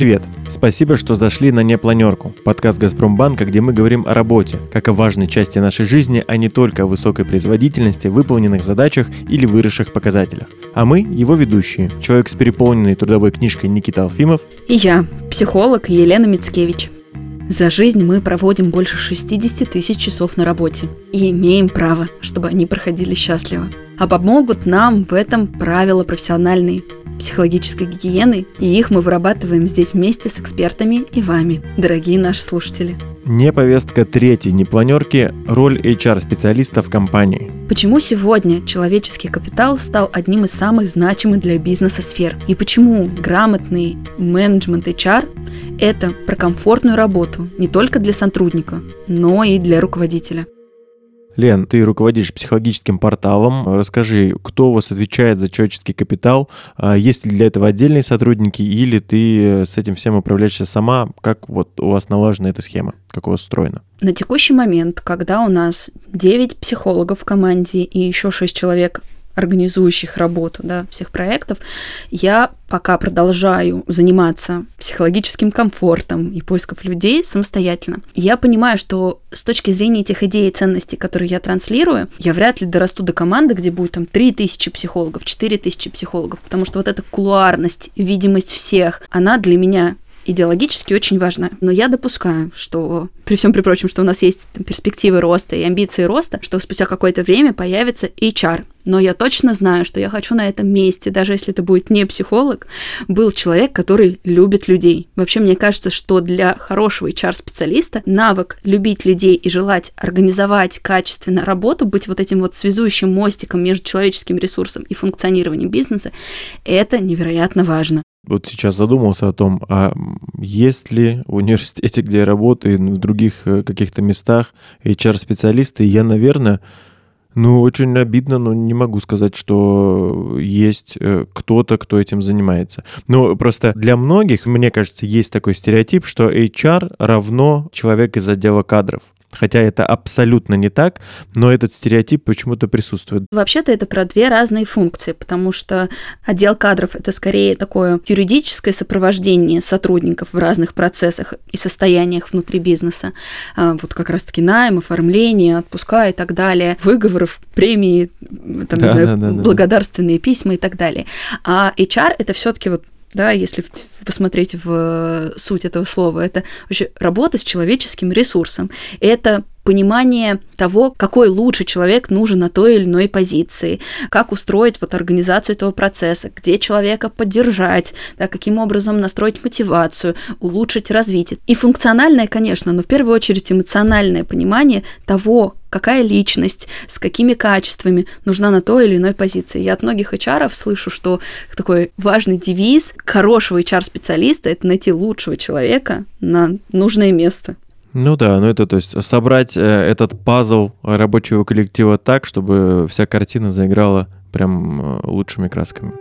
Привет! Спасибо, что зашли на «Непланерку» – подкаст «Газпромбанка», где мы говорим о работе, как о важной части нашей жизни, а не только о высокой производительности, выполненных задачах или выросших показателях. А мы – его ведущие, человек с переполненной трудовой книжкой Никита Алфимов и я, психолог Елена Мицкевич. За жизнь мы проводим больше 60 тысяч часов на работе и имеем право, чтобы они проходили счастливо. А помогут нам в этом правила профессиональные психологической гигиены, и их мы вырабатываем здесь вместе с экспертами и вами, дорогие наши слушатели. Не повестка третьей непланерки – роль HR-специалиста в компании. Почему сегодня человеческий капитал стал одним из самых значимых для бизнеса сфер? И почему грамотный менеджмент HR – это про комфортную работу не только для сотрудника, но и для руководителя? Лен, ты руководишь психологическим порталом. Расскажи, кто у вас отвечает за человеческий капитал? А есть ли для этого отдельные сотрудники или ты с этим всем управляешься сама? Как вот у вас налажена эта схема? Как у вас устроена? На текущий момент, когда у нас 9 психологов в команде и еще 6 человек организующих работу да, всех проектов, я пока продолжаю заниматься психологическим комфортом и поисков людей самостоятельно. Я понимаю, что с точки зрения этих идей и ценностей, которые я транслирую, я вряд ли дорасту до команды, где будет там 3000 психологов, 4000 психологов, потому что вот эта кулуарность, видимость всех, она для меня идеологически очень важна. Но я допускаю, что при всем при прочем, что у нас есть там, перспективы роста и амбиции роста, что спустя какое-то время появится HR. Но я точно знаю, что я хочу на этом месте, даже если это будет не психолог, был человек, который любит людей. Вообще, мне кажется, что для хорошего HR-специалиста навык любить людей и желать организовать качественно работу, быть вот этим вот связующим мостиком между человеческим ресурсом и функционированием бизнеса, это невероятно важно вот сейчас задумался о том, а есть ли в университете, где я работаю, в других э, каких-то местах HR-специалисты, я, наверное, ну, очень обидно, но не могу сказать, что есть э, кто-то, кто этим занимается. Ну, просто для многих, мне кажется, есть такой стереотип, что HR равно человек из отдела кадров. Хотя это абсолютно не так, но этот стереотип почему-то присутствует. Вообще-то это про две разные функции, потому что отдел кадров это скорее такое юридическое сопровождение сотрудников в разных процессах и состояниях внутри бизнеса. А, вот как раз-таки найм, оформление, отпуска и так далее, выговоров, премии, там, да, не знаю, да, да, благодарственные да. письма и так далее. А HR это все-таки вот да, если посмотреть в э, суть этого слова, это вообще работа с человеческим ресурсом. Это понимание того, какой лучший человек нужен на той или иной позиции, как устроить вот организацию этого процесса, где человека поддержать, да, каким образом настроить мотивацию, улучшить развитие. И функциональное, конечно, но в первую очередь эмоциональное понимание того, какая личность, с какими качествами нужна на той или иной позиции. Я от многих HR слышу, что такой важный девиз хорошего HR-специалиста – это найти лучшего человека на нужное место. Ну да, ну это то есть собрать э, этот пазл рабочего коллектива так, чтобы вся картина заиграла прям э, лучшими красками.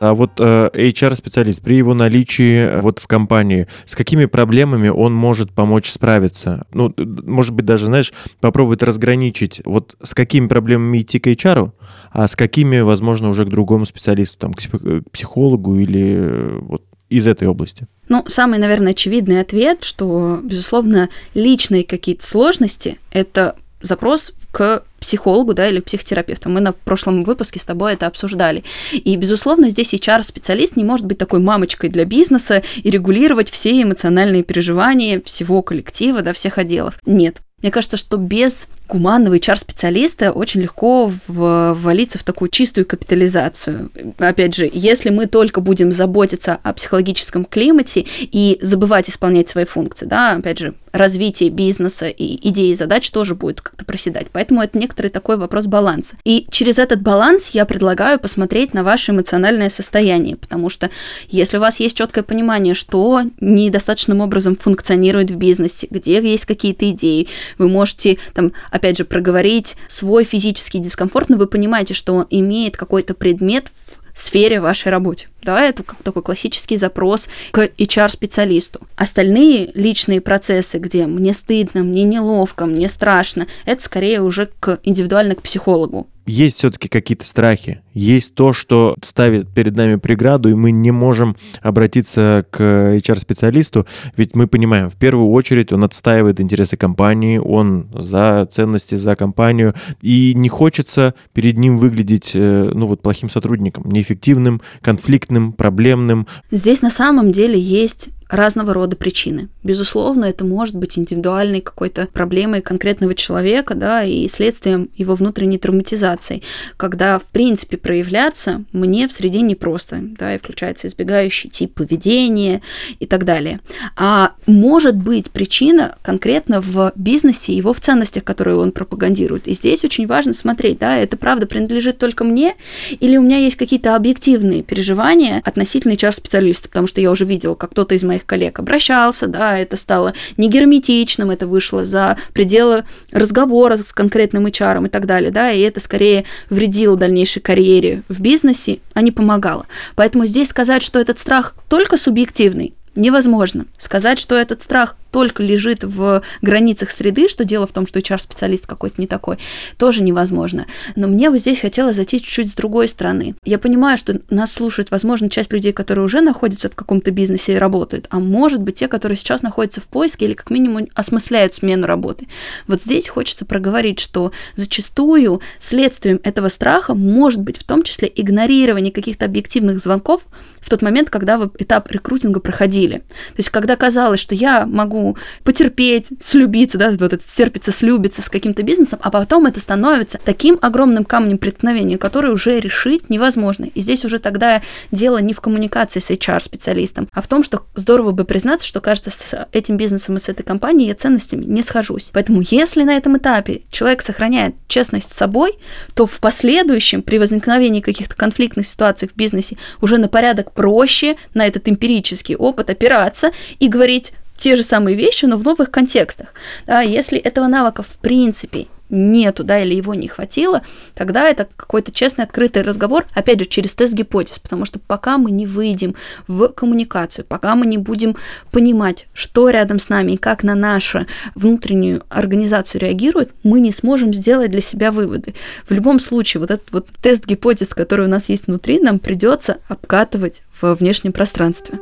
А вот э, HR-специалист при его наличии э, вот в компании, с какими проблемами он может помочь справиться? Ну, может быть, даже, знаешь, попробовать разграничить, вот с какими проблемами идти к HR, а с какими, возможно, уже к другому специалисту, там, к психологу или э, вот из этой области? Ну, самый, наверное, очевидный ответ, что, безусловно, личные какие-то сложности – это запрос к психологу, да, или психотерапевту. Мы на прошлом выпуске с тобой это обсуждали. И, безусловно, здесь HR-специалист не может быть такой мамочкой для бизнеса и регулировать все эмоциональные переживания всего коллектива, да, всех отделов. Нет. Мне кажется, что без гуманного HR-специалиста очень легко ввалиться в такую чистую капитализацию. Опять же, если мы только будем заботиться о психологическом климате и забывать исполнять свои функции, да, опять же, развитие бизнеса и идеи и задач тоже будет как-то проседать. Поэтому это некоторый такой вопрос баланса. И через этот баланс я предлагаю посмотреть на ваше эмоциональное состояние, потому что если у вас есть четкое понимание, что недостаточным образом функционирует в бизнесе, где есть какие-то идеи, вы можете там опять же, проговорить свой физический дискомфорт, но вы понимаете, что он имеет какой-то предмет в сфере вашей работы. Да, это как такой классический запрос к HR-специалисту. Остальные личные процессы, где мне стыдно, мне неловко, мне страшно, это скорее уже к индивидуально к психологу. Есть все-таки какие-то страхи, есть то, что ставит перед нами преграду, и мы не можем обратиться к HR-специалисту, ведь мы понимаем, в первую очередь он отстаивает интересы компании, он за ценности, за компанию, и не хочется перед ним выглядеть, э, ну вот, плохим сотрудником, неэффективным, конфликтным, проблемным. Здесь на самом деле есть разного рода причины. Безусловно, это может быть индивидуальной какой-то проблемой конкретного человека, да, и следствием его внутренней травматизации, когда, в принципе, проявляться мне в среде непросто, да, и включается избегающий тип поведения и так далее. А может быть причина конкретно в бизнесе, его в ценностях, которые он пропагандирует. И здесь очень важно смотреть, да, это правда принадлежит только мне, или у меня есть какие-то объективные переживания относительно HR-специалиста, потому что я уже видела, как кто-то из моих моих коллег обращался, да, это стало не герметичным, это вышло за пределы разговора с конкретным HR и так далее, да, и это скорее вредило дальнейшей карьере в бизнесе, а не помогало. Поэтому здесь сказать, что этот страх только субъективный, невозможно. Сказать, что этот страх только лежит в границах среды, что дело в том, что HR-специалист какой-то не такой, тоже невозможно. Но мне вот здесь хотелось зайти чуть-чуть с другой стороны. Я понимаю, что нас слушает, возможно, часть людей, которые уже находятся в каком-то бизнесе и работают, а может быть те, которые сейчас находятся в поиске или как минимум осмысляют смену работы. Вот здесь хочется проговорить, что зачастую следствием этого страха может быть в том числе игнорирование каких-то объективных звонков в тот момент, когда вы этап рекрутинга проходили. То есть, когда казалось, что я могу могу потерпеть, слюбиться, да, вот это терпится, слюбиться с каким-то бизнесом, а потом это становится таким огромным камнем преткновения, который уже решить невозможно. И здесь уже тогда дело не в коммуникации с HR-специалистом, а в том, что здорово бы признаться, что, кажется, с этим бизнесом и с этой компанией я ценностями не схожусь. Поэтому если на этом этапе человек сохраняет честность с собой, то в последующем, при возникновении каких-то конфликтных ситуаций в бизнесе, уже на порядок проще на этот эмпирический опыт опираться и говорить, те же самые вещи, но в новых контекстах. Да, если этого навыка в принципе нету, да, или его не хватило, тогда это какой-то честный, открытый разговор, опять же, через тест гипотез, потому что пока мы не выйдем в коммуникацию, пока мы не будем понимать, что рядом с нами и как на нашу внутреннюю организацию реагирует, мы не сможем сделать для себя выводы. В любом случае, вот этот вот тест гипотез, который у нас есть внутри, нам придется обкатывать в внешнем пространстве.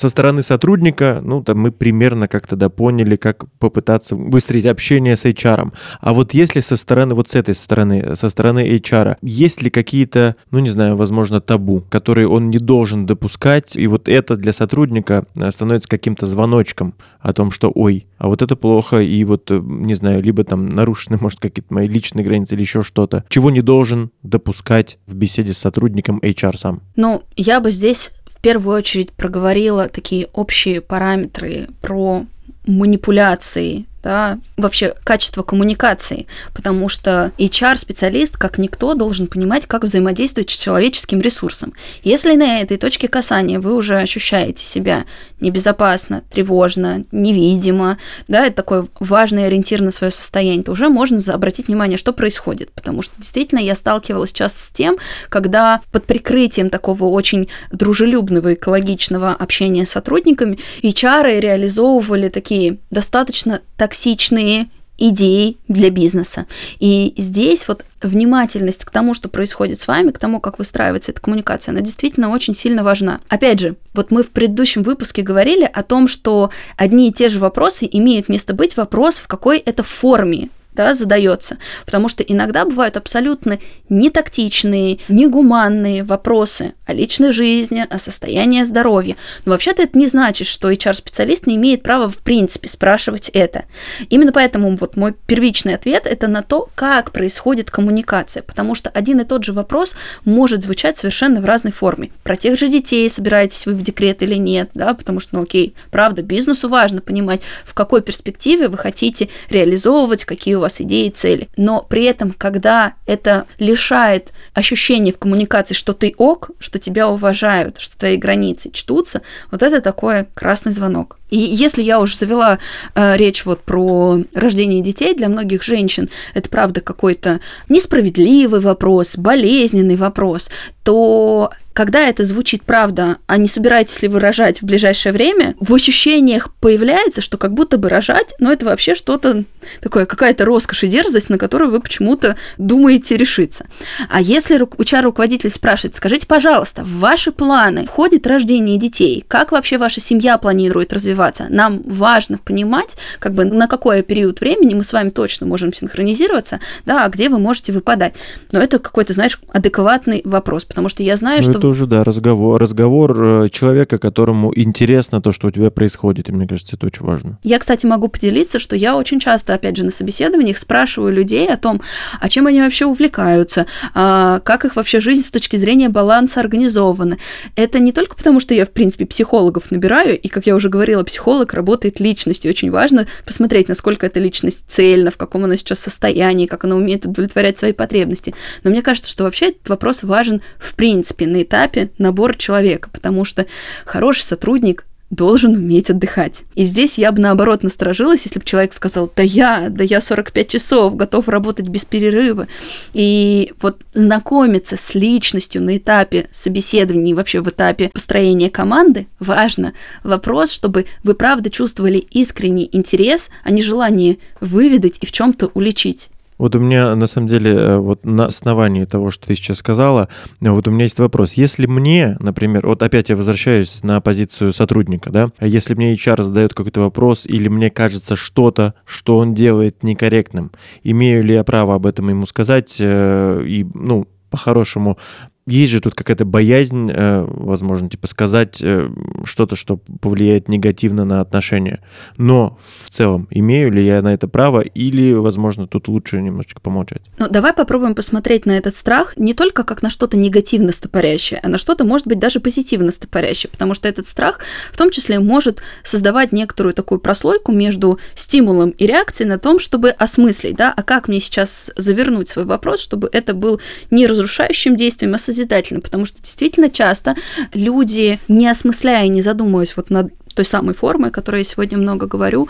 Со стороны сотрудника, ну, там мы примерно как-то да поняли, как попытаться выстроить общение с HR. А вот если со стороны, вот с этой стороны, со стороны HR, есть ли какие-то, ну, не знаю, возможно, табу, которые он не должен допускать, и вот это для сотрудника э, становится каким-то звоночком о том, что, ой, а вот это плохо, и вот, э, не знаю, либо там нарушены, может, какие-то мои личные границы или еще что-то, чего не должен допускать в беседе с сотрудником HR сам? Ну, я бы здесь в первую очередь проговорила такие общие параметры про манипуляции да, вообще качество коммуникации, потому что HR-специалист, как никто, должен понимать, как взаимодействовать с человеческим ресурсом. Если на этой точке касания вы уже ощущаете себя небезопасно, тревожно, невидимо, да, это такой важный ориентир на свое состояние, то уже можно обратить внимание, что происходит, потому что действительно я сталкивалась часто с тем, когда под прикрытием такого очень дружелюбного, экологичного общения с сотрудниками HR реализовывали такие достаточно так токсичные идеи для бизнеса. И здесь вот внимательность к тому, что происходит с вами, к тому, как выстраивается эта коммуникация, она действительно очень сильно важна. Опять же, вот мы в предыдущем выпуске говорили о том, что одни и те же вопросы имеют место быть вопрос в какой это форме да, задается. Потому что иногда бывают абсолютно нетактичные, негуманные вопросы о личной жизни, о состоянии здоровья. Но вообще-то это не значит, что HR-специалист не имеет права в принципе спрашивать это. Именно поэтому вот мой первичный ответ это на то, как происходит коммуникация. Потому что один и тот же вопрос может звучать совершенно в разной форме. Про тех же детей собираетесь вы в декрет или нет, да, потому что, ну окей, правда, бизнесу важно понимать, в какой перспективе вы хотите реализовывать, какие у вас идеи и цели. Но при этом, когда это лишает ощущения в коммуникации, что ты ок, что тебя уважают, что твои границы чтутся, вот это такой красный звонок. И если я уже завела э, речь вот про рождение детей, для многих женщин это правда какой-то несправедливый вопрос, болезненный вопрос, то когда это звучит правда, а не собираетесь ли вы рожать в ближайшее время, в ощущениях появляется, что как будто бы рожать, но это вообще что-то такое, какая-то роскошь и дерзость, на которую вы почему-то думаете решиться. А если HR-руководитель спрашивает, скажите, пожалуйста, в ваши планы входит рождение детей? Как вообще ваша семья планирует развиваться? Нам важно понимать, как бы на какой период времени мы с вами точно можем синхронизироваться, да, а где вы можете выпадать. Но это какой-то, знаешь, адекватный вопрос, потому что я знаю, ну, что... Это уже, да, разговор, разговор э, человека, которому интересно то, что у тебя происходит, и мне кажется, это очень важно. Я, кстати, могу поделиться, что я очень часто, опять же, на собеседованиях спрашиваю людей о том, а чем они вообще увлекаются, а как их вообще жизнь с точки зрения баланса организована. Это не только потому, что я, в принципе, психологов набираю, и, как я уже говорила, психолог работает личностью. Очень важно посмотреть, насколько эта личность цельна, в каком она сейчас состоянии, как она умеет удовлетворять свои потребности. Но мне кажется, что вообще этот вопрос важен в принципе на этапе набора человека, потому что хороший сотрудник должен уметь отдыхать. И здесь я бы наоборот насторожилась, если бы человек сказал, да я, да я 45 часов готов работать без перерыва. И вот знакомиться с личностью на этапе собеседования и вообще в этапе построения команды важно. Вопрос, чтобы вы правда чувствовали искренний интерес, а не желание выведать и в чем-то уличить. Вот у меня, на самом деле, э, вот на основании того, что ты сейчас сказала, вот у меня есть вопрос. Если мне, например, вот опять я возвращаюсь на позицию сотрудника, да, если мне HR задает какой-то вопрос или мне кажется что-то, что он делает некорректным, имею ли я право об этом ему сказать э, и, ну, по-хорошему есть же тут какая-то боязнь, э, возможно, типа сказать э, что-то, что повлияет негативно на отношения. Но в целом, имею ли я на это право или, возможно, тут лучше немножечко помолчать? Ну, давай попробуем посмотреть на этот страх не только как на что-то негативно стопорящее, а на что-то, может быть, даже позитивно стопорящее, потому что этот страх в том числе может создавать некоторую такую прослойку между стимулом и реакцией на том, чтобы осмыслить, да, а как мне сейчас завернуть свой вопрос, чтобы это был не разрушающим действием, а созидательно, потому что действительно часто люди, не осмысляя и не задумываясь вот над той самой формой, о которой я сегодня много говорю,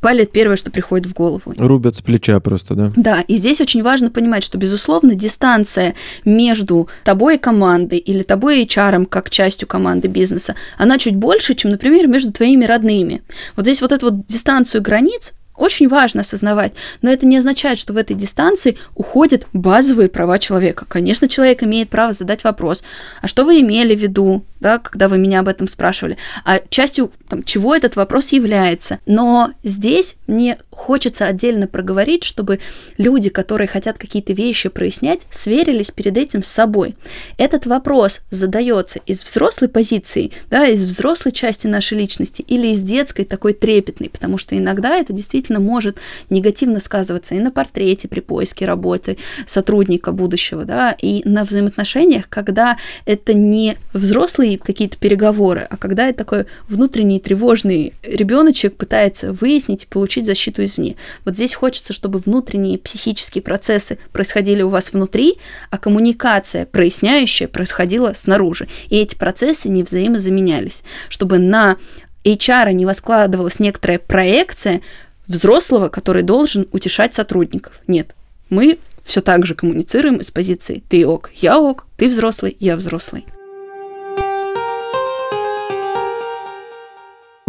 палят первое, что приходит в голову. Рубят с плеча просто, да? Да, и здесь очень важно понимать, что, безусловно, дистанция между тобой и командой или тобой и HR как частью команды бизнеса, она чуть больше, чем, например, между твоими родными. Вот здесь вот эту вот дистанцию границ очень важно осознавать, но это не означает, что в этой дистанции уходят базовые права человека. Конечно, человек имеет право задать вопрос, а что вы имели в виду, да, когда вы меня об этом спрашивали, а частью там, чего этот вопрос является. Но здесь мне хочется отдельно проговорить, чтобы люди, которые хотят какие-то вещи прояснять, сверились перед этим с собой. Этот вопрос задается из взрослой позиции, да, из взрослой части нашей личности или из детской такой трепетной, потому что иногда это действительно может негативно сказываться и на портрете при поиске работы сотрудника будущего, да, и на взаимоотношениях, когда это не взрослый какие-то переговоры, а когда это такой внутренний тревожный ребеночек пытается выяснить и получить защиту извне. Вот здесь хочется, чтобы внутренние психические процессы происходили у вас внутри, а коммуникация проясняющая происходила снаружи. И эти процессы не взаимозаменялись, чтобы на HR не воскладывалась некоторая проекция взрослого, который должен утешать сотрудников. Нет, мы все так же коммуницируем из позиции «ты ок, я ок, ты взрослый, я взрослый».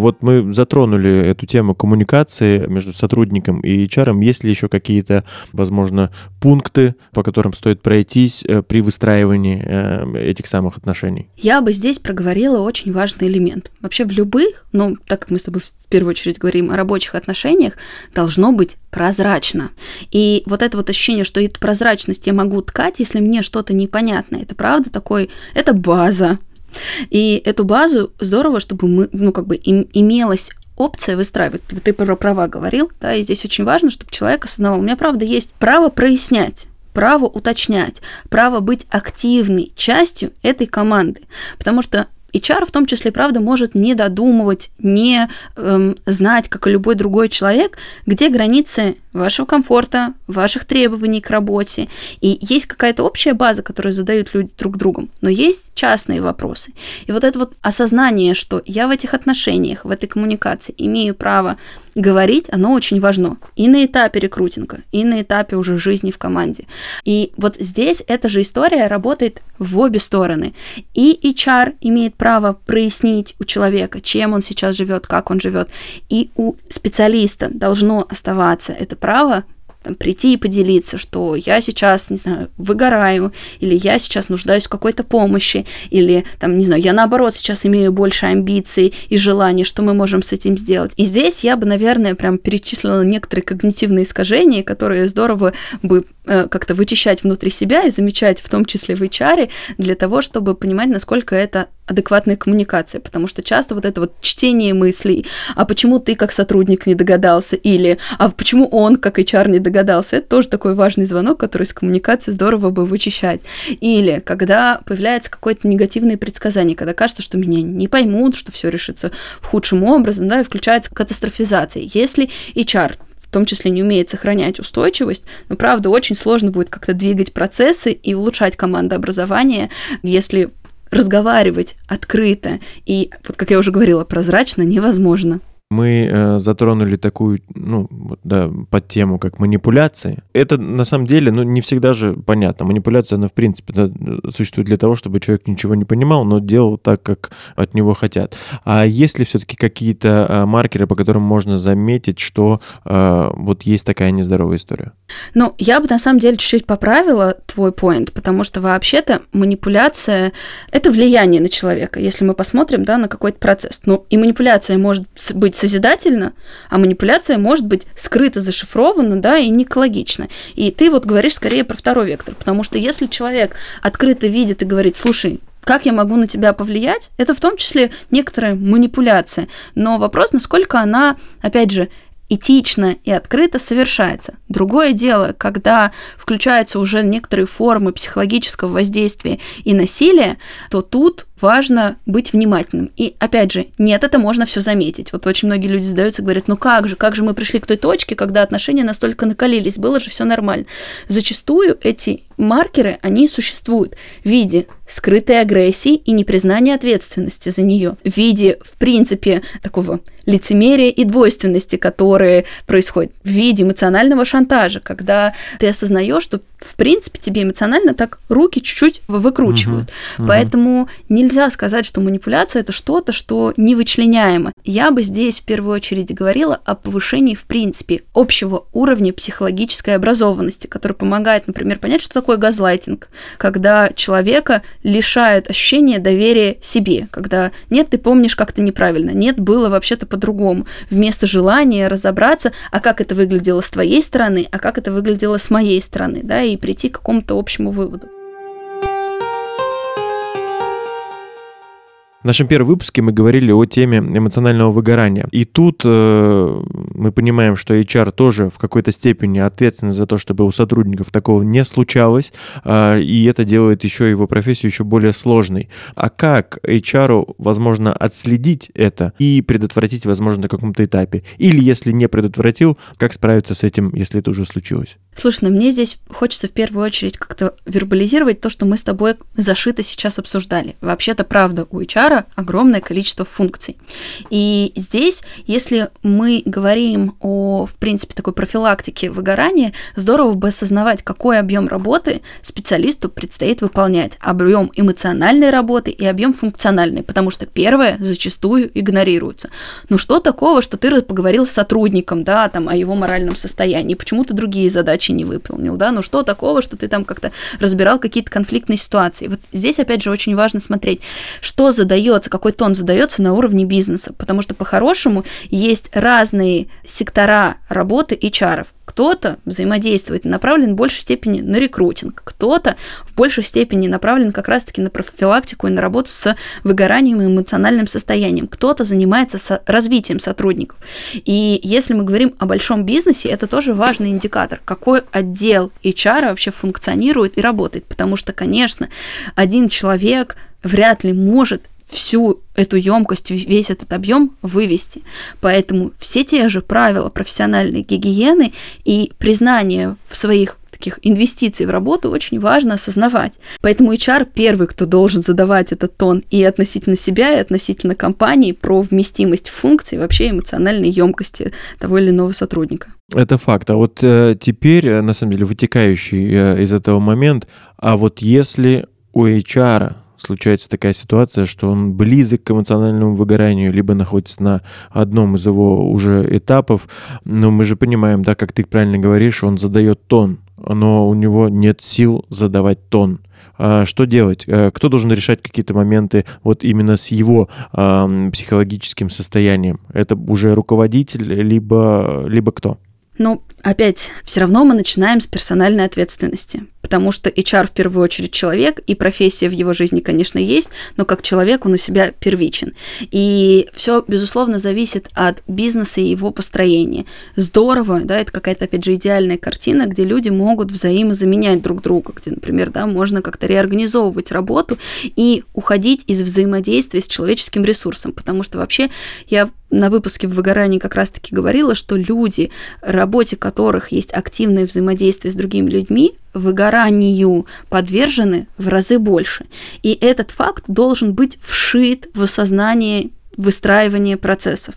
Вот мы затронули эту тему коммуникации между сотрудником и HR. Есть ли еще какие-то, возможно, пункты, по которым стоит пройтись э, при выстраивании э, этих самых отношений? Я бы здесь проговорила очень важный элемент. Вообще в любых, ну, так как мы с тобой в первую очередь говорим о рабочих отношениях, должно быть прозрачно. И вот это вот ощущение, что эту прозрачность я могу ткать, если мне что-то непонятно, это правда такой, это база, и эту базу здорово, чтобы мы, ну, как бы им, имелась опция выстраивать. Ты про права говорил, да, и здесь очень важно, чтобы человек осознавал, у меня, правда, есть право прояснять, право уточнять, право быть активной частью этой команды. Потому что HR в том числе, правда, может не додумывать, не эм, знать, как и любой другой человек, где границы вашего комфорта, ваших требований к работе. И есть какая-то общая база, которую задают люди друг другу, но есть частные вопросы. И вот это вот осознание, что я в этих отношениях, в этой коммуникации имею право говорить, оно очень важно. И на этапе рекрутинга, и на этапе уже жизни в команде. И вот здесь эта же история работает в обе стороны. И HR имеет право прояснить у человека, чем он сейчас живет, как он живет. И у специалиста должно оставаться это право там, прийти и поделиться, что я сейчас, не знаю, выгораю, или я сейчас нуждаюсь в какой-то помощи, или, там, не знаю, я наоборот сейчас имею больше амбиций и желаний, что мы можем с этим сделать. И здесь я бы, наверное, прям перечислила некоторые когнитивные искажения, которые здорово бы э, как-то вычищать внутри себя и замечать, в том числе в HR, для того, чтобы понимать, насколько это адекватной коммуникации, потому что часто вот это вот чтение мыслей, а почему ты как сотрудник не догадался, или а почему он как HR не догадался, это тоже такой важный звонок, который из коммуникации здорово бы вычищать. Или когда появляется какое-то негативное предсказание, когда кажется, что меня не поймут, что все решится в худшем образом, да, и включается катастрофизация. Если HR в том числе не умеет сохранять устойчивость, но, правда, очень сложно будет как-то двигать процессы и улучшать командообразование, если разговаривать открыто. И, вот как я уже говорила, прозрачно невозможно мы э, затронули такую, ну, да, под тему, как манипуляции. Это на самом деле, ну, не всегда же понятно. Манипуляция, она, в принципе, да, существует для того, чтобы человек ничего не понимал, но делал так, как от него хотят. А есть ли все-таки какие-то э, маркеры, по которым можно заметить, что э, вот есть такая нездоровая история? Ну, я бы на самом деле чуть-чуть поправила твой поинт, потому что вообще-то манипуляция — это влияние на человека, если мы посмотрим, да, на какой-то процесс. Ну, и манипуляция может быть созидательно, а манипуляция может быть скрыто зашифрована, да, и не экологична. И ты вот говоришь скорее про второй вектор, потому что если человек открыто видит и говорит, слушай, как я могу на тебя повлиять, это в том числе некоторая манипуляция. Но вопрос, насколько она, опять же, этично и открыто совершается. Другое дело, когда включаются уже некоторые формы психологического воздействия и насилия, то тут важно быть внимательным. И опять же, нет, это можно все заметить. Вот очень многие люди задаются, говорят, ну как же, как же мы пришли к той точке, когда отношения настолько накалились, было же все нормально. Зачастую эти маркеры, они существуют в виде скрытой агрессии и непризнания ответственности за нее, в виде, в принципе, такого лицемерия и двойственности, которые происходят, в виде эмоционального шантажа, когда ты осознаешь, что в принципе, тебе эмоционально так руки чуть-чуть выкручивают. Угу, Поэтому нельзя сказать, что манипуляция это что-то, что невычленяемо. Я бы здесь в первую очередь говорила о повышении, в принципе, общего уровня психологической образованности, который помогает, например, понять, что такое газлайтинг, когда человека лишают ощущения доверия себе, когда нет, ты помнишь как-то неправильно, нет, было вообще-то по-другому. Вместо желания разобраться, а как это выглядело с твоей стороны, а как это выглядело с моей стороны, да, и и прийти к какому-то общему выводу. В нашем первом выпуске мы говорили о теме эмоционального выгорания. И тут э, мы понимаем, что HR тоже в какой-то степени ответственен за то, чтобы у сотрудников такого не случалось, э, и это делает еще его профессию еще более сложной. А как HR возможно отследить это и предотвратить, возможно, на каком-то этапе? Или если не предотвратил, как справиться с этим, если это уже случилось? Слушай, ну мне здесь хочется в первую очередь как-то вербализировать то, что мы с тобой зашито сейчас обсуждали. Вообще-то правда, у HR огромное количество функций. И здесь, если мы говорим о, в принципе, такой профилактике выгорания, здорово бы осознавать, какой объем работы специалисту предстоит выполнять. Объем эмоциональной работы и объем функциональной, потому что первое зачастую игнорируется. Ну что такого, что ты поговорил с сотрудником, да, там, о его моральном состоянии, почему ты другие задачи не выполнил, да, ну что такого, что ты там как-то разбирал какие-то конфликтные ситуации. Вот здесь, опять же, очень важно смотреть, что задает задается, какой тон задается на уровне бизнеса, потому что по-хорошему есть разные сектора работы HR. Кто-то взаимодействует, направлен в большей степени на рекрутинг, кто-то в большей степени направлен как раз-таки на профилактику и на работу с выгоранием и эмоциональным состоянием, кто-то занимается со развитием сотрудников. И если мы говорим о большом бизнесе, это тоже важный индикатор, какой отдел HR вообще функционирует и работает, потому что, конечно, один человек вряд ли может всю эту емкость, весь этот объем вывести. Поэтому все те же правила профессиональной гигиены и признание в своих таких инвестиций в работу очень важно осознавать. Поэтому HR первый, кто должен задавать этот тон и относительно себя, и относительно компании про вместимость функций, вообще эмоциональной емкости того или иного сотрудника. Это факт. А вот э, теперь, э, на самом деле, вытекающий э, из этого момент, а вот если у HR случается такая ситуация, что он близок к эмоциональному выгоранию, либо находится на одном из его уже этапов, но мы же понимаем, да, как ты правильно говоришь, он задает тон, но у него нет сил задавать тон. А что делать? Э, кто должен решать какие-то моменты вот именно с его психологическим состоянием? Это уже руководитель, либо, либо кто? Ну, опять, все равно мы начинаем с персональной ответственности потому что HR в первую очередь человек, и профессия в его жизни, конечно, есть, но как человек он у себя первичен. И все, безусловно, зависит от бизнеса и его построения. Здорово, да, это какая-то, опять же, идеальная картина, где люди могут взаимозаменять друг друга, где, например, да, можно как-то реорганизовывать работу и уходить из взаимодействия с человеческим ресурсом, потому что вообще я на выпуске в выгорании как раз-таки говорила, что люди, работе которых есть активное взаимодействие с другими людьми, выгоранию подвержены в разы больше. И этот факт должен быть вшит в осознание выстраивания процессов.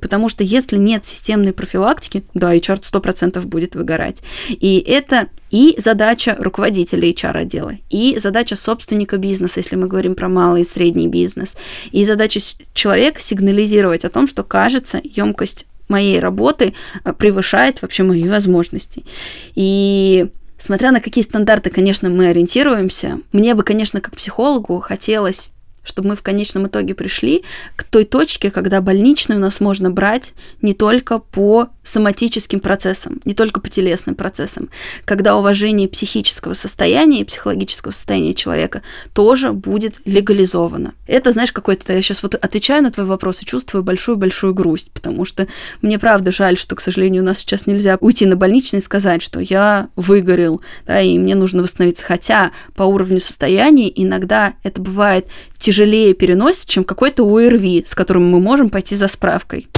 Потому что если нет системной профилактики, да, HR 100% будет выгорать. И это и задача руководителя HR-отдела, и задача собственника бизнеса, если мы говорим про малый и средний бизнес, и задача человека сигнализировать о том, что, кажется, емкость моей работы э, превышает вообще мои возможности. И Смотря на какие стандарты, конечно, мы ориентируемся, мне бы, конечно, как психологу хотелось чтобы мы в конечном итоге пришли к той точке, когда больничный у нас можно брать не только по соматическим процессам, не только по телесным процессам, когда уважение психического состояния и психологического состояния человека тоже будет легализовано. Это, знаешь, какой-то, я сейчас вот отвечаю на твой вопрос и чувствую большую-большую грусть, потому что мне правда жаль, что, к сожалению, у нас сейчас нельзя уйти на больничный и сказать, что я выгорел, да, и мне нужно восстановиться. Хотя по уровню состояния иногда это бывает тяжелее переносит, чем какой-то ОРВИ, с которым мы можем пойти за справкой.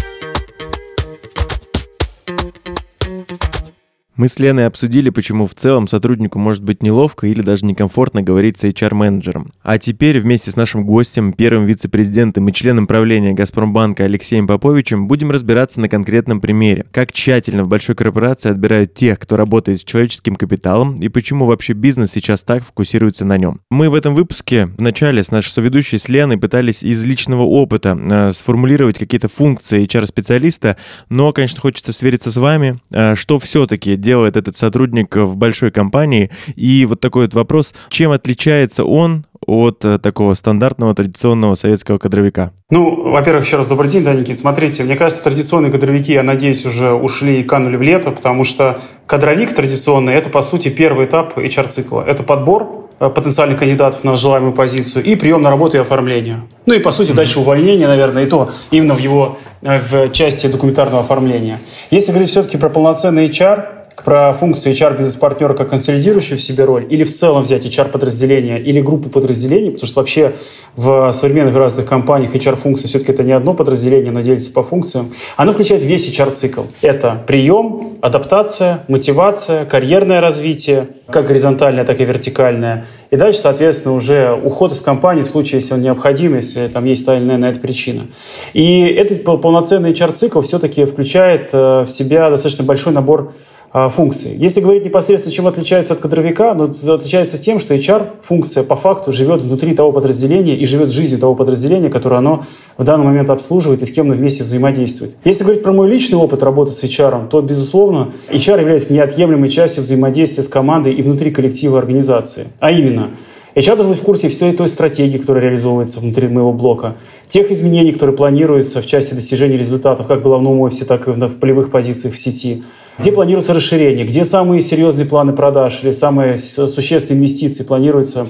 Мы с Леной обсудили, почему в целом сотруднику может быть неловко или даже некомфортно говорить с HR-менеджером. А теперь вместе с нашим гостем, первым вице-президентом и членом правления «Газпромбанка» Алексеем Поповичем будем разбираться на конкретном примере, как тщательно в большой корпорации отбирают тех, кто работает с человеческим капиталом и почему вообще бизнес сейчас так фокусируется на нем. Мы в этом выпуске вначале с нашей соведущей с Леной пытались из личного опыта э, сформулировать какие-то функции HR-специалиста, но, конечно, хочется свериться с вами, э, что все-таки делает этот сотрудник в большой компании. И вот такой вот вопрос, чем отличается он от э, такого стандартного традиционного советского кадровика? Ну, во-первых, еще раз добрый день, да, Никит. Смотрите, мне кажется, традиционные кадровики, я надеюсь, уже ушли и канули в лето, потому что кадровик традиционный – это, по сути, первый этап HR-цикла. Это подбор э, потенциальных кандидатов на желаемую позицию и прием на работу и оформление. Ну и, по сути, дальше увольнение, наверное, и то именно в его э, в части документарного оформления. Если говорить все-таки про полноценный HR, про функцию HR-бизнес-партнера как консолидирующую в себе роль, или в целом взять HR-подразделение, или группу подразделений, потому что вообще в современных разных компаниях HR-функция все-таки это не одно подразделение, но делится по функциям. Оно включает весь HR-цикл. Это прием, адаптация, мотивация, карьерное развитие, как горизонтальное, так и вертикальное. И дальше, соответственно, уже уход из компании в случае, если он необходим, если там есть та или иная на это причина. И этот полноценный HR-цикл все-таки включает э, в себя достаточно большой набор функции. Если говорить непосредственно, чем отличается от кадровика, ну, отличается тем, что HR-функция по факту живет внутри того подразделения и живет жизнью того подразделения, которое оно в данный момент обслуживает и с кем оно вместе взаимодействует. Если говорить про мой личный опыт работы с HR, то, безусловно, HR является неотъемлемой частью взаимодействия с командой и внутри коллектива организации. А именно, HR должен быть в курсе всей той стратегии, которая реализовывается внутри моего блока, тех изменений, которые планируются в части достижения результатов как в головном офисе, так и в полевых позициях в сети, где планируется расширение, где самые серьезные планы продаж или самые существенные инвестиции планируются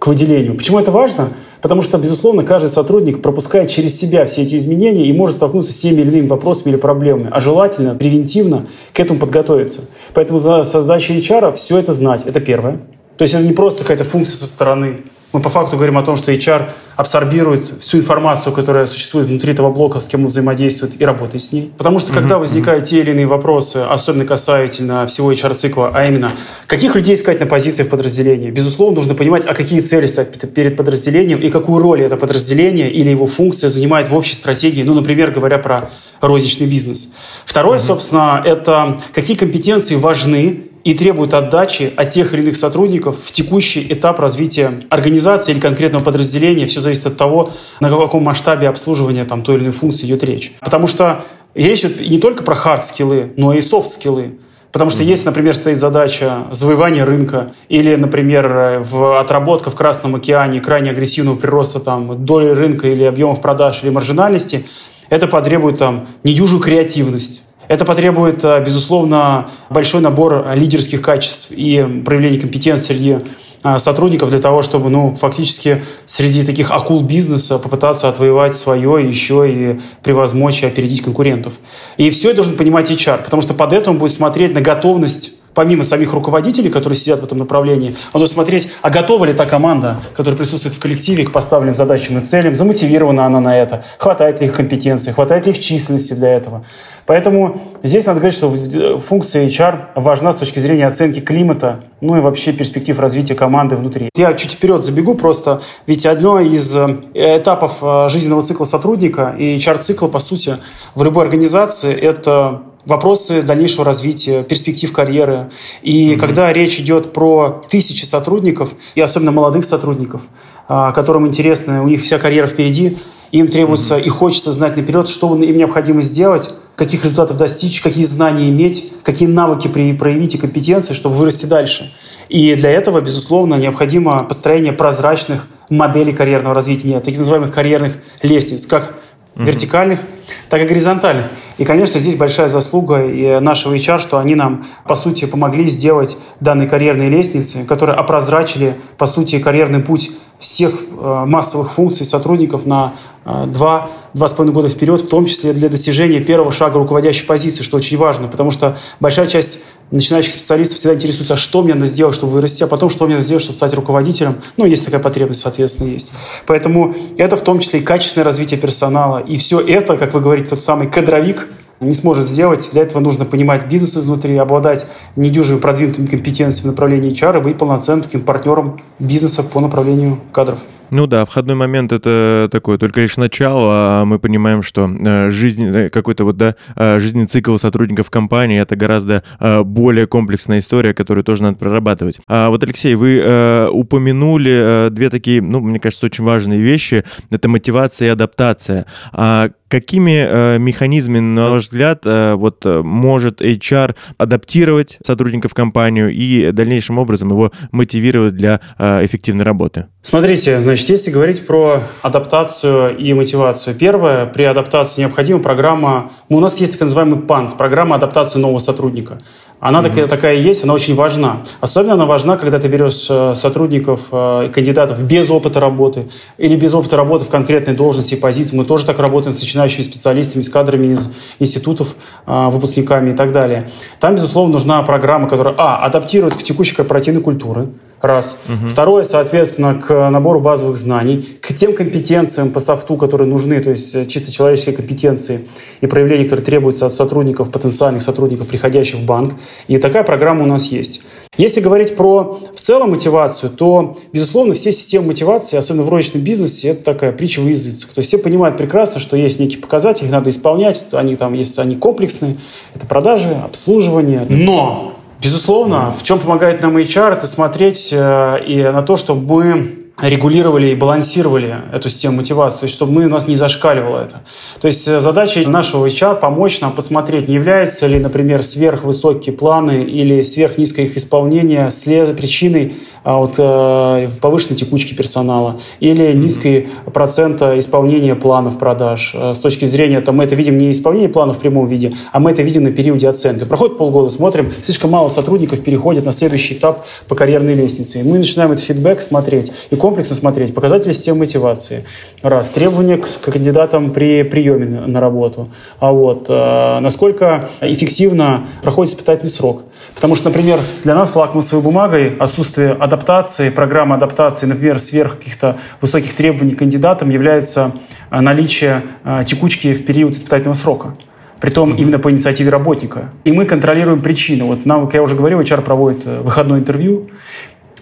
к выделению. Почему это важно? Потому что, безусловно, каждый сотрудник пропускает через себя все эти изменения и может столкнуться с теми или иными вопросами или проблемами. А желательно превентивно к этому подготовиться. Поэтому за создачей HR все это знать. Это первое. То есть это не просто какая-то функция со стороны. Мы по факту говорим о том, что HR абсорбирует всю информацию, которая существует внутри этого блока, с кем он взаимодействует, и работает с ней. Потому что, когда возникают те или иные вопросы, особенно касательно всего HR-цикла, а именно, каких людей искать на позициях подразделения, безусловно, нужно понимать, а какие цели ставить перед подразделением и какую роль это подразделение или его функция занимает в общей стратегии, ну, например, говоря про розничный бизнес. Второе, mm-hmm. собственно, это какие компетенции важны и требуют отдачи от тех или иных сотрудников в текущий этап развития организации или конкретного подразделения. Все зависит от того, на каком масштабе обслуживания там, той или иной функции идет речь. Потому что речь идет не только про хард-скиллы, но и софт-скиллы. Потому что если, например, стоит задача завоевания рынка или, например, в отработка в Красном океане крайне агрессивного прироста там, доли рынка или объемов продаж или маржинальности, это потребует там, недюжую креативность это потребует, э, безусловно, большой набор лидерских качеств и проявления компетенции среди э, сотрудников для того, чтобы, ну, фактически среди таких акул бизнеса попытаться отвоевать свое еще и превозмочь и опередить конкурентов. И все это должен понимать HR, потому что под он будет смотреть на готовность помимо самих руководителей, которые сидят в этом направлении, должен смотреть, а готова ли та команда, которая присутствует в коллективе к поставленным задачам и целям, замотивирована она на это, хватает ли их компетенции, хватает ли их численности для этого. Поэтому здесь надо говорить, что функция HR важна с точки зрения оценки климата, ну и вообще перспектив развития команды внутри. Я чуть вперед забегу просто, ведь одно из э, этапов э, жизненного цикла сотрудника и HR-цикла, по сути, в любой организации – это вопросы дальнейшего развития, перспектив карьеры. И mm-hmm. когда речь идет про тысячи сотрудников, и особенно молодых сотрудников, а, которым интересно, у них вся карьера впереди, им требуется mm-hmm. и хочется знать наперед, что им необходимо сделать, каких результатов достичь, какие знания иметь, какие навыки проявить и компетенции, чтобы вырасти дальше. И для этого, безусловно, необходимо построение прозрачных моделей карьерного развития, таких называемых карьерных лестниц, как mm-hmm. вертикальных, так и горизонтальных. И, конечно, здесь большая заслуга и нашего HR, что они нам, по сути, помогли сделать данные карьерные лестницы, которые опрозрачили, по сути, карьерный путь всех э, массовых функций сотрудников на э, два, два с половиной года вперед, в том числе для достижения первого шага руководящей позиции, что очень важно, потому что большая часть начинающих специалистов всегда интересуется, а что мне надо сделать, чтобы вырасти, а потом, что мне надо сделать, чтобы стать руководителем. Ну, есть такая потребность, соответственно, есть. Поэтому это в том числе и качественное развитие персонала. И все это, как вы говорите, тот самый кадровик, не сможет сделать. Для этого нужно понимать бизнес изнутри, обладать недюжими продвинутыми компетенциями в направлении HR и быть полноценным таким партнером бизнеса по направлению кадров. Ну да, входной момент это такое только лишь начало, а мы понимаем, что э, жизнь, э, какой-то вот, да, э, жизненный цикл сотрудников компании это гораздо более комплексная история, которую тоже надо прорабатывать. А вот, Алексей, вы упомянули две такие, ну, мне кажется, очень важные вещи. Это мотивация и адаптация. А Какими э, механизмами, на ваш взгляд, э, вот может HR адаптировать сотрудников компанию и дальнейшим образом его мотивировать для э, эффективной работы? Смотрите, значит, если говорить про адаптацию и мотивацию. Первое, при адаптации необходима программа, ну, у нас есть так называемый ПАНС, программа адаптации нового сотрудника. Она mm-hmm. такая, такая и есть, она очень важна. Особенно она важна, когда ты берешь э, сотрудников, э, кандидатов без опыта работы или без опыта работы в конкретной должности и позиции. Мы тоже так работаем с начинающими специалистами, с кадрами из институтов, э, выпускниками и так далее. Там, безусловно, нужна программа, которая, а, адаптирует к текущей корпоративной культуре, Раз. Угу. Второе, соответственно, к набору базовых знаний, к тем компетенциям по софту, которые нужны, то есть э, чисто человеческие компетенции и проявления, которые требуются от сотрудников, потенциальных сотрудников, приходящих в банк. И такая программа у нас есть. Если говорить про в целом мотивацию, то, безусловно, все системы мотивации, особенно в розничном бизнесе, это такая притча в языцах. То есть все понимают прекрасно, что есть некие показатели, их надо исполнять, они там есть, они комплексные, это продажи, обслуживание. Но Безусловно, в чем помогает нам HR, это смотреть э, и на то, чтобы мы регулировали и балансировали эту систему мотивации, то есть чтобы мы, у нас не зашкаливало это. То есть э, задача нашего HR помочь нам посмотреть, не является ли, например, сверхвысокие планы или сверхнизкое их исполнение след... причиной а, вот, э, повышенной текучки персонала или низкой процента исполнения планов продаж. Э, с точки зрения, то мы это видим не исполнение планов в прямом виде, а мы это видим на периоде оценки. Проходит полгода, смотрим, слишком мало сотрудников переходит на следующий этап по карьерной лестнице. И мы начинаем этот фидбэк смотреть и комплексно смотреть показатели системы мотивации. Раз. Требования к, к кандидатам при приеме на работу. А вот э, насколько эффективно проходит испытательный срок. Потому что, например, для нас лакмусовой бумагой отсутствие адаптации, программы адаптации, например, сверх каких-то высоких требований к кандидатам является э, наличие э, текучки в период испытательного срока. Притом именно по инициативе работника. И мы контролируем причину. Вот нам, как я уже говорил, HR проводит э, выходное интервью,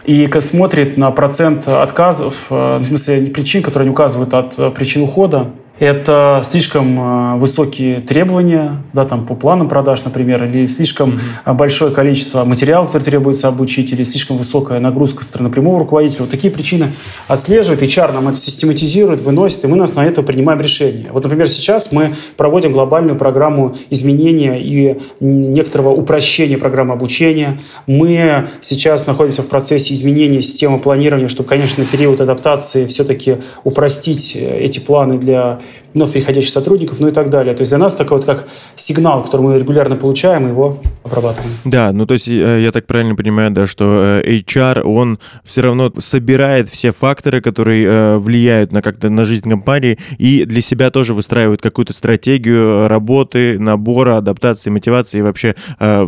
и смотрит на процент отказов, в смысле причин, которые они указывают от причин ухода, это слишком э, высокие требования да, там, по планам продаж, например, или слишком mm-hmm. большое количество материалов, которые требуется обучить, или слишком высокая нагрузка со стороны прямого руководителя. Вот такие причины отслеживает, HR нам это систематизирует, выносит, и мы нас на это принимаем решение. Вот, например, сейчас мы проводим глобальную программу изменения и некоторого упрощения программы обучения. Мы сейчас находимся в процессе изменения системы планирования, чтобы, конечно, на период адаптации все-таки упростить э, эти планы для вновь приходящих сотрудников, ну и так далее. То есть для нас такой вот как сигнал, который мы регулярно получаем, его обрабатываем. Да, ну то есть э, я так правильно понимаю, да, что э, HR, он все равно собирает все факторы, которые э, влияют на как-то на жизнь компании, и для себя тоже выстраивает какую-то стратегию работы, набора, адаптации, мотивации и вообще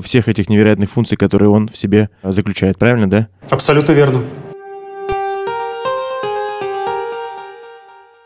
всех этих невероятных функций, которые он в себе заключает. Правильно, да? Абсолютно верно.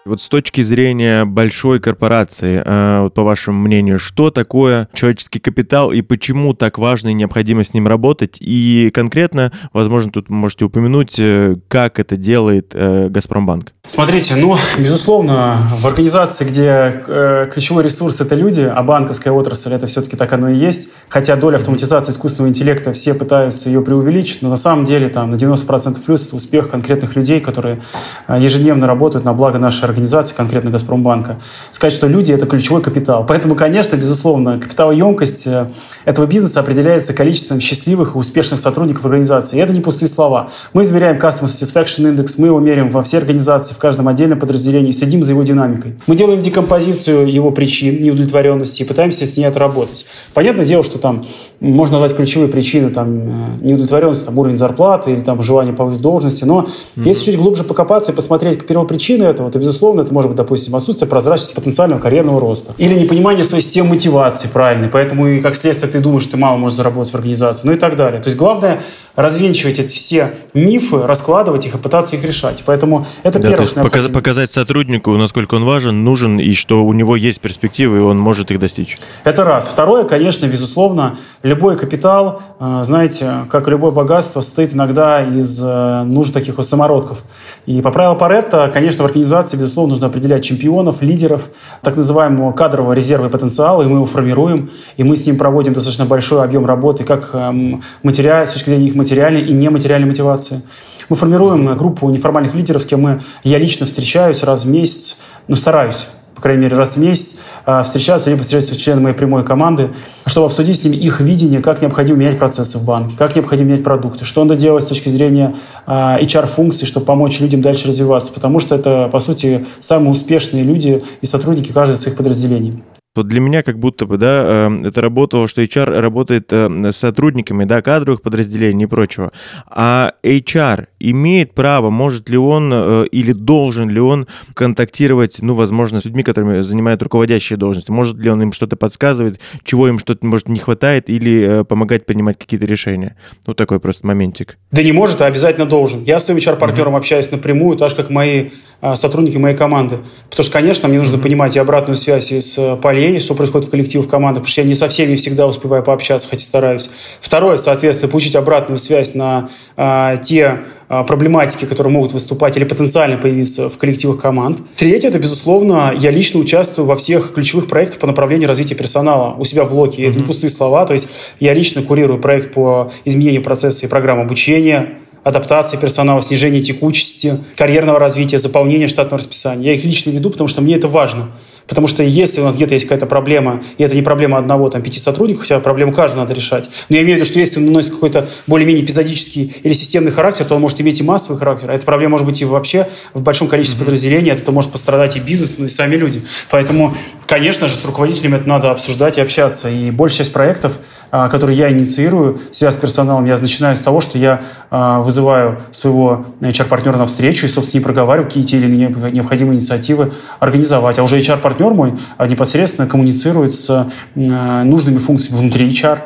Вот с точки зрения большой корпорации, э, вот по вашему мнению, что такое человеческий капитал и почему так важно и необходимо с ним работать? И конкретно, возможно, тут можете упомянуть, э, как это делает э, Газпромбанк. Смотрите, ну, безусловно, в организации, где ключевой ресурс – это люди, а банковская отрасль – это все-таки так оно и есть, хотя доля автоматизации искусственного интеллекта, все пытаются ее преувеличить, но на самом деле там на 90% плюс успех конкретных людей, которые ежедневно работают на благо нашей организации, конкретно Газпромбанка, сказать, что люди – это ключевой капитал. Поэтому, конечно, безусловно, капиталоемкость э, этого бизнеса определяется количеством счастливых и успешных сотрудников организации. И это не пустые слова. Мы измеряем Customer Satisfaction Index, мы его меряем во всей организации, в каждом отдельном подразделении, следим за его динамикой. Мы делаем декомпозицию его причин неудовлетворенности и пытаемся с ней отработать. Понятное дело, что там можно назвать ключевые причины там, э, неудовлетворенности, там, уровень зарплаты или там, желание повысить должности, но mm-hmm. если чуть глубже покопаться и посмотреть первопричины этого, то, безусловно, безусловно, это может быть, допустим, отсутствие прозрачности потенциального карьерного роста. Или непонимание своей системы мотивации правильной, поэтому и как следствие ты думаешь, ты мало можешь заработать в организации, ну и так далее. То есть главное развенчивать эти все мифы, раскладывать их и пытаться их решать. Поэтому это да, первое. Есть показать сотруднику, насколько он важен, нужен, и что у него есть перспективы, и он может их достичь. Это раз. Второе, конечно, безусловно, любой капитал, э, знаете, как и любое богатство, состоит иногда из э, нужд таких вот самородков. И по правилу Паретта, конечно, в организации, безусловно, нужно определять чемпионов, лидеров, так называемого кадрового резерва и потенциала, и мы его формируем, и мы с ним проводим достаточно большой объем работы, как эм, материал, с точки зрения их материальной и нематериальной мотивации. Мы формируем группу неформальных лидеров, с кем мы, я лично встречаюсь раз в месяц, ну, стараюсь по крайней мере, раз в месяц а, встречаться, либо встречаться с членами моей прямой команды, чтобы обсудить с ними их видение, как необходимо менять процессы в банке, как необходимо менять продукты, что надо делать с точки зрения а, HR-функций, чтобы помочь людям дальше развиваться, потому что это, по сути, самые успешные люди и сотрудники каждого из своих подразделений то для меня как будто бы, да, эм, это работало, что HR работает эм, с сотрудниками, да, кадровых подразделений и прочего. А HR имеет право, может ли он э, или должен ли он контактировать, ну, возможно, с людьми, которыми занимают руководящие должности? Может ли он им что-то подсказывать, чего им что-то, может, не хватает, или э, помогать принимать какие-то решения? Ну, такой просто моментик. Да не может, а обязательно должен. Я с своим HR-партнером mm-hmm. общаюсь напрямую, так же, как мои сотрудники моей команды. Потому что, конечно, мне нужно mm-hmm. понимать и обратную связь из э, полей, что происходит в коллективе, в командах, потому что я не со всеми всегда успеваю пообщаться, хоть и стараюсь. Второе, соответственно, получить обратную связь на а, те а, проблематики, которые могут выступать или потенциально появиться в коллективах команд. Третье, это, безусловно, я лично участвую во всех ключевых проектах по направлению развития персонала у себя в блоке. Mm-hmm. Это не пустые слова, то есть я лично курирую проект по изменению процесса и программ обучения, адаптации персонала, снижения текучести, карьерного развития, заполнения штатного расписания. Я их лично веду, потому что мне это важно. Потому что если у нас где-то есть какая-то проблема, и это не проблема одного, там, пяти сотрудников, хотя проблему каждого надо решать. Но я имею в виду, что если он наносит какой-то более-менее эпизодический или системный характер, то он может иметь и массовый характер. А эта проблема может быть и вообще в большом количестве mm-hmm. подразделений. От этого может пострадать и бизнес, ну и сами люди. Поэтому, конечно же, с руководителями это надо обсуждать и общаться. И большая часть проектов который я инициирую, связь с персоналом, я начинаю с того, что я а, вызываю своего HR-партнера на встречу и, собственно, не проговариваю, какие те или необходимые инициативы организовать. А уже HR-партнер мой а, непосредственно коммуницирует с нужными функциями внутри HR.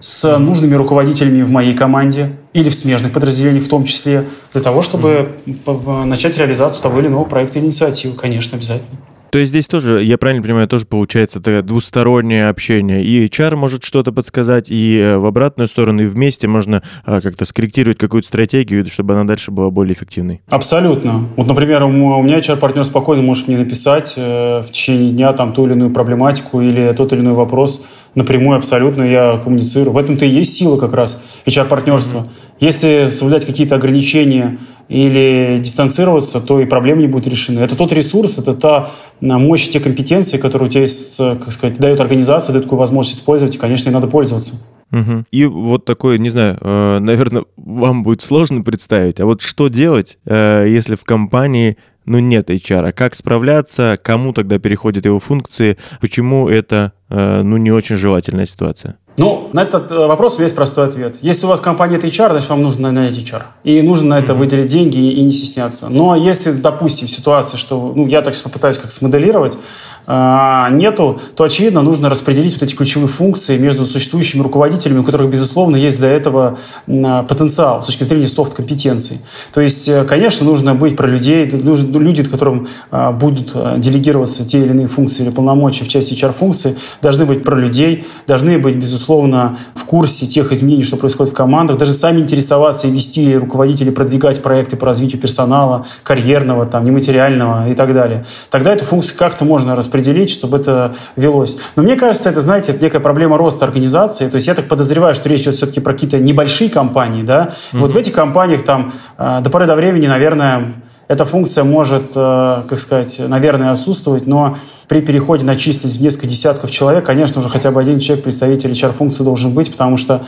с нужными руководителями в моей команде или в смежных подразделениях в том числе, для того, чтобы mm-hmm. начать реализацию того или иного проекта или инициативы, конечно, обязательно. То есть здесь тоже, я правильно понимаю, тоже получается это двустороннее общение. И HR может что-то подсказать, и э, в обратную сторону, и вместе можно а, как-то скорректировать какую-то стратегию, чтобы она дальше была более эффективной. Абсолютно. Вот, например, у меня HR-партнер спокойно может мне написать э, в течение дня там ту или иную проблематику или тот или иной вопрос напрямую абсолютно я коммуницирую. В этом-то и есть сила как раз HR-партнерства. Mm-hmm. Если соблюдать какие-то ограничения или дистанцироваться, то и проблемы не будут решены. Это тот ресурс, это та мощь, те компетенции, которые у тебя есть, э, как сказать, дает организация, дает такую возможность использовать, и, конечно, и надо пользоваться. Угу. И вот такое, не знаю, э, наверное, вам будет сложно представить, а вот что делать, э, если в компании ну, нет HR. А как справляться? Кому тогда переходят его функции? Почему это, ну, не очень желательная ситуация? Ну, на этот э, вопрос есть простой ответ. Если у вас компания это HR, значит, вам нужно нанять HR. И нужно на это выделить деньги и не стесняться. Но если, допустим, ситуация, что, ну, я так сейчас попытаюсь как смоделировать, нету, то, очевидно, нужно распределить вот эти ключевые функции между существующими руководителями, у которых, безусловно, есть для этого а, потенциал с точки зрения софт-компетенций. То есть, э, конечно, нужно быть про людей, нужны люди, которым а, будут делегироваться те или иные функции или полномочия в части HR-функций, должны быть про людей, должны быть, безусловно, в курсе тех изменений, что происходит в командах, даже сами интересоваться и вести руководителей, продвигать проекты по развитию персонала, карьерного, там, нематериального и так далее. Тогда эту функцию как-то можно распределить распределить, чтобы это велось. Но мне кажется, это, знаете, это некая проблема роста организации. То есть я так подозреваю, что речь идет все-таки про какие-то небольшие компании, да. Mm-hmm. Вот в этих компаниях там э, до поры до времени, наверное, эта функция может, э, как сказать, наверное, отсутствовать, но при переходе на численность в несколько десятков человек, конечно, уже хотя бы один человек, представитель HR-функции должен быть, потому что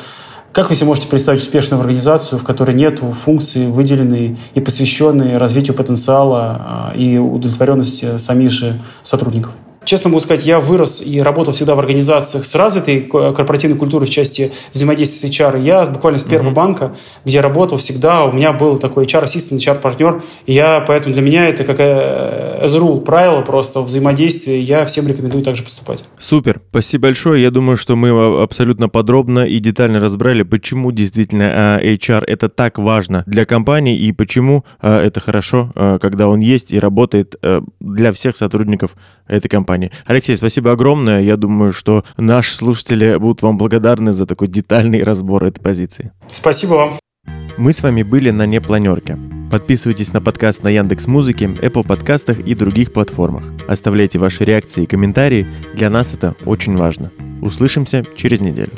как вы себе можете представить успешную организацию, в которой нет функций, выделенные и посвященные развитию потенциала а, и удовлетворенности самих же сотрудников? Честно могу сказать, я вырос и работал всегда в организациях с развитой корпоративной культурой в части взаимодействия с HR. Я буквально с первого mm-hmm. банка, где работал всегда, у меня был такой HR-ассистент, HR-партнер, и я, поэтому для меня это как as a rule, правило просто взаимодействия, я всем рекомендую также поступать. Супер, спасибо большое. Я думаю, что мы абсолютно подробно и детально разбрали, почему действительно а, HR это так важно для компании и почему а, это хорошо, когда он есть и работает для всех сотрудников этой компании. Алексей, спасибо огромное. Я думаю, что наши слушатели будут вам благодарны за такой детальный разбор этой позиции. Спасибо вам. Мы с вами были на непланерке. Подписывайтесь на подкаст на Яндекс Музыке, Apple подкастах и других платформах. Оставляйте ваши реакции и комментарии. Для нас это очень важно. Услышимся через неделю.